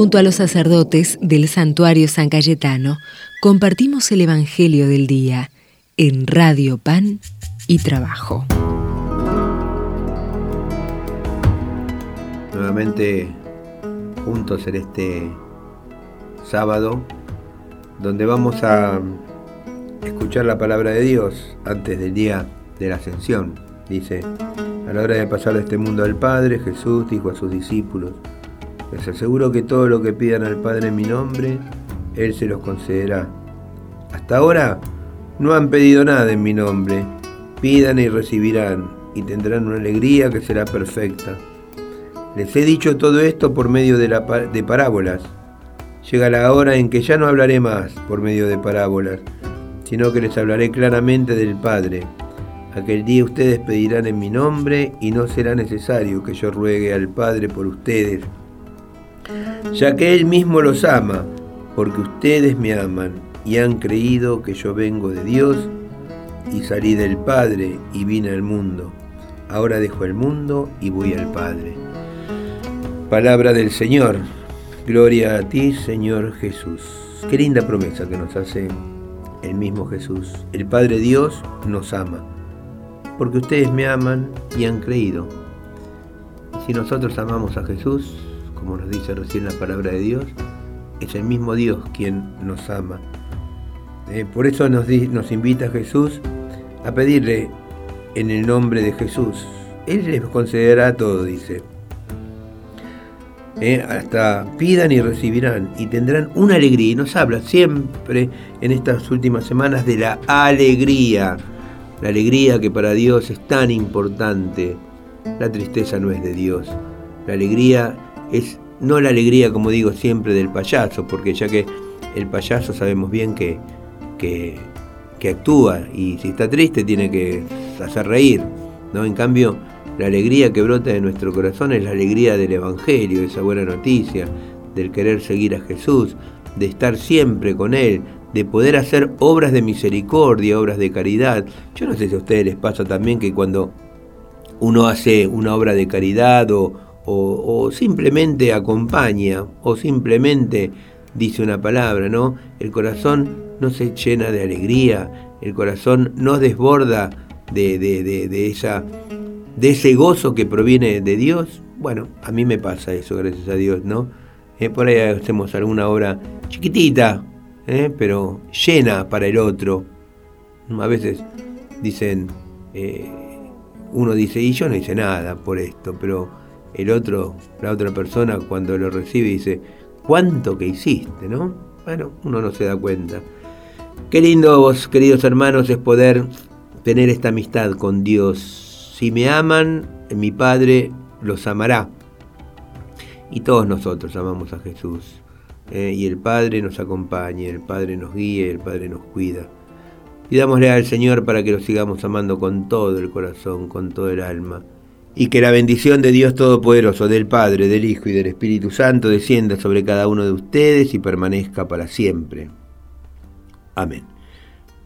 Junto a los sacerdotes del santuario San Cayetano, compartimos el Evangelio del Día en Radio Pan y Trabajo. Nuevamente juntos en este sábado, donde vamos a escuchar la palabra de Dios antes del día de la ascensión. Dice, a la hora de pasar de este mundo al Padre, Jesús dijo a sus discípulos, les aseguro que todo lo que pidan al Padre en mi nombre, Él se los concederá. Hasta ahora no han pedido nada en mi nombre. Pidan y recibirán, y tendrán una alegría que será perfecta. Les he dicho todo esto por medio de, de parábolas. Llega la hora en que ya no hablaré más por medio de parábolas, sino que les hablaré claramente del Padre. Aquel día ustedes pedirán en mi nombre y no será necesario que yo ruegue al Padre por ustedes ya que Él mismo los ama, porque ustedes me aman y han creído que yo vengo de Dios y salí del Padre y vine al mundo. Ahora dejo el mundo y voy al Padre. Palabra del Señor. Gloria a ti, Señor Jesús. Qué linda promesa que nos hace el mismo Jesús. El Padre Dios nos ama, porque ustedes me aman y han creído. Si nosotros amamos a Jesús, como nos dice recién la palabra de Dios, es el mismo Dios quien nos ama. Eh, por eso nos, nos invita Jesús a pedirle en el nombre de Jesús. Él les concederá todo, dice. Eh, hasta pidan y recibirán y tendrán una alegría. Y nos habla siempre en estas últimas semanas de la alegría. La alegría que para Dios es tan importante. La tristeza no es de Dios. La alegría es no la alegría, como digo siempre, del payaso, porque ya que el payaso sabemos bien que, que, actúa y si está triste tiene que hacer reír, ¿no? En cambio, la alegría que brota de nuestro corazón es la alegría del Evangelio, esa buena noticia, del querer seguir a Jesús, de estar siempre con Él, de poder hacer obras de misericordia, obras de caridad. Yo no sé si a ustedes les pasa también que cuando uno hace una obra de caridad o, o, simplemente acompaña o simplemente dice una palabra, ¿no? El corazón no se llena de alegría, el corazón no desborda de, de, esa, de ese gozo que proviene de Dios. Bueno, a mí me pasa eso, gracias a Dios, ¿no? Eh, por ahí hacemos alguna obra chiquitita, ¿eh? pero llena para el otro. A veces dicen, eh, uno dice, y yo no hice nada por esto, pero el otro, la otra persona cuando lo recibe dice, ¿cuánto que hiciste? ¿no? Bueno, uno no se da cuenta. Qué lindo vos, queridos hermanos, es poder tener esta amistad con Dios. Si me aman, mi Padre los amará. Y todos nosotros amamos a Jesús. ¿eh? y el Padre nos acompaña, el Padre nos guía, el Padre nos cuida. Pidámosle al Señor para que lo sigamos amando con todo el corazón, con todo el alma y que la bendición de Dios Todopoderoso, del Padre, del Hijo y del Espíritu Santo descienda sobre cada uno de ustedes y permanezca para siempre. Amén.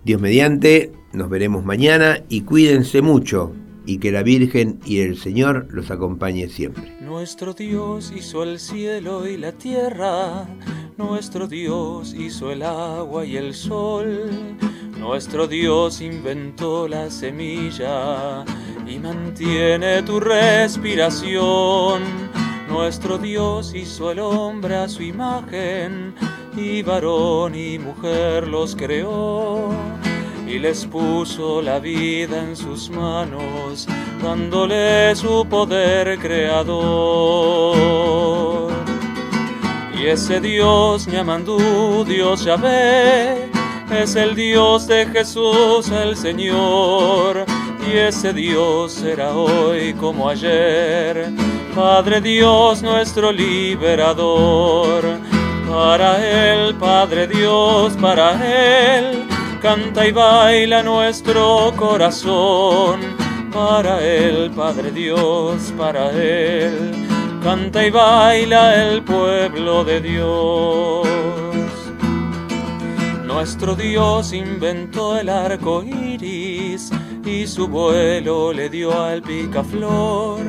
Dios mediante, nos veremos mañana y cuídense mucho y que la Virgen y el Señor los acompañe siempre. Nuestro Dios hizo el cielo y la tierra, nuestro Dios hizo el agua y el sol, nuestro Dios inventó la semilla y mantiene tu respiración. Nuestro Dios hizo el hombre a su imagen y varón y mujer los creó y les puso la vida en sus manos, dándole su poder creador. Y ese Dios Ñamandú, Dios Yahvé, es el Dios de Jesús el Señor, y ese Dios será hoy como ayer, Padre Dios nuestro liberador. Para Él, Padre Dios, para Él canta y baila nuestro corazón. Para Él, Padre Dios, para Él, canta y baila el pueblo de Dios. Nuestro Dios inventó el arco iris y su vuelo le dio al picaflor.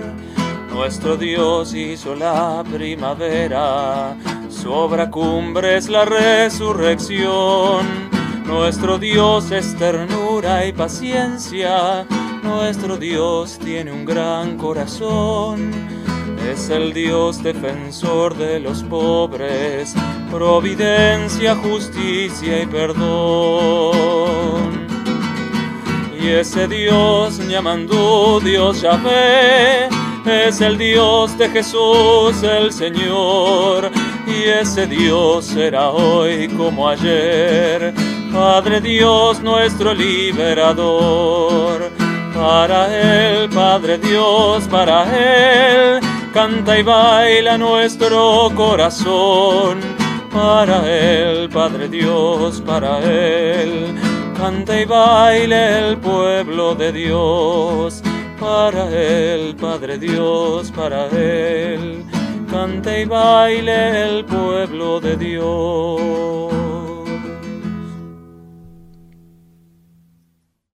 Nuestro Dios hizo la primavera, su obra cumbre es la resurrección. Nuestro Dios es ternura y paciencia, nuestro Dios tiene un gran corazón. Es el Dios defensor de los pobres, providencia, justicia y perdón. Y ese Dios llamando Dios Yahvé es el Dios de Jesús el Señor. Y ese Dios será hoy como ayer, Padre Dios nuestro liberador. Para Él, Padre Dios, para Él, canta y baila nuestro corazón. Para Él, Padre Dios, para Él, canta y baile el pueblo de Dios. Para Él, Padre Dios, para Él, canta y baile el pueblo de Dios.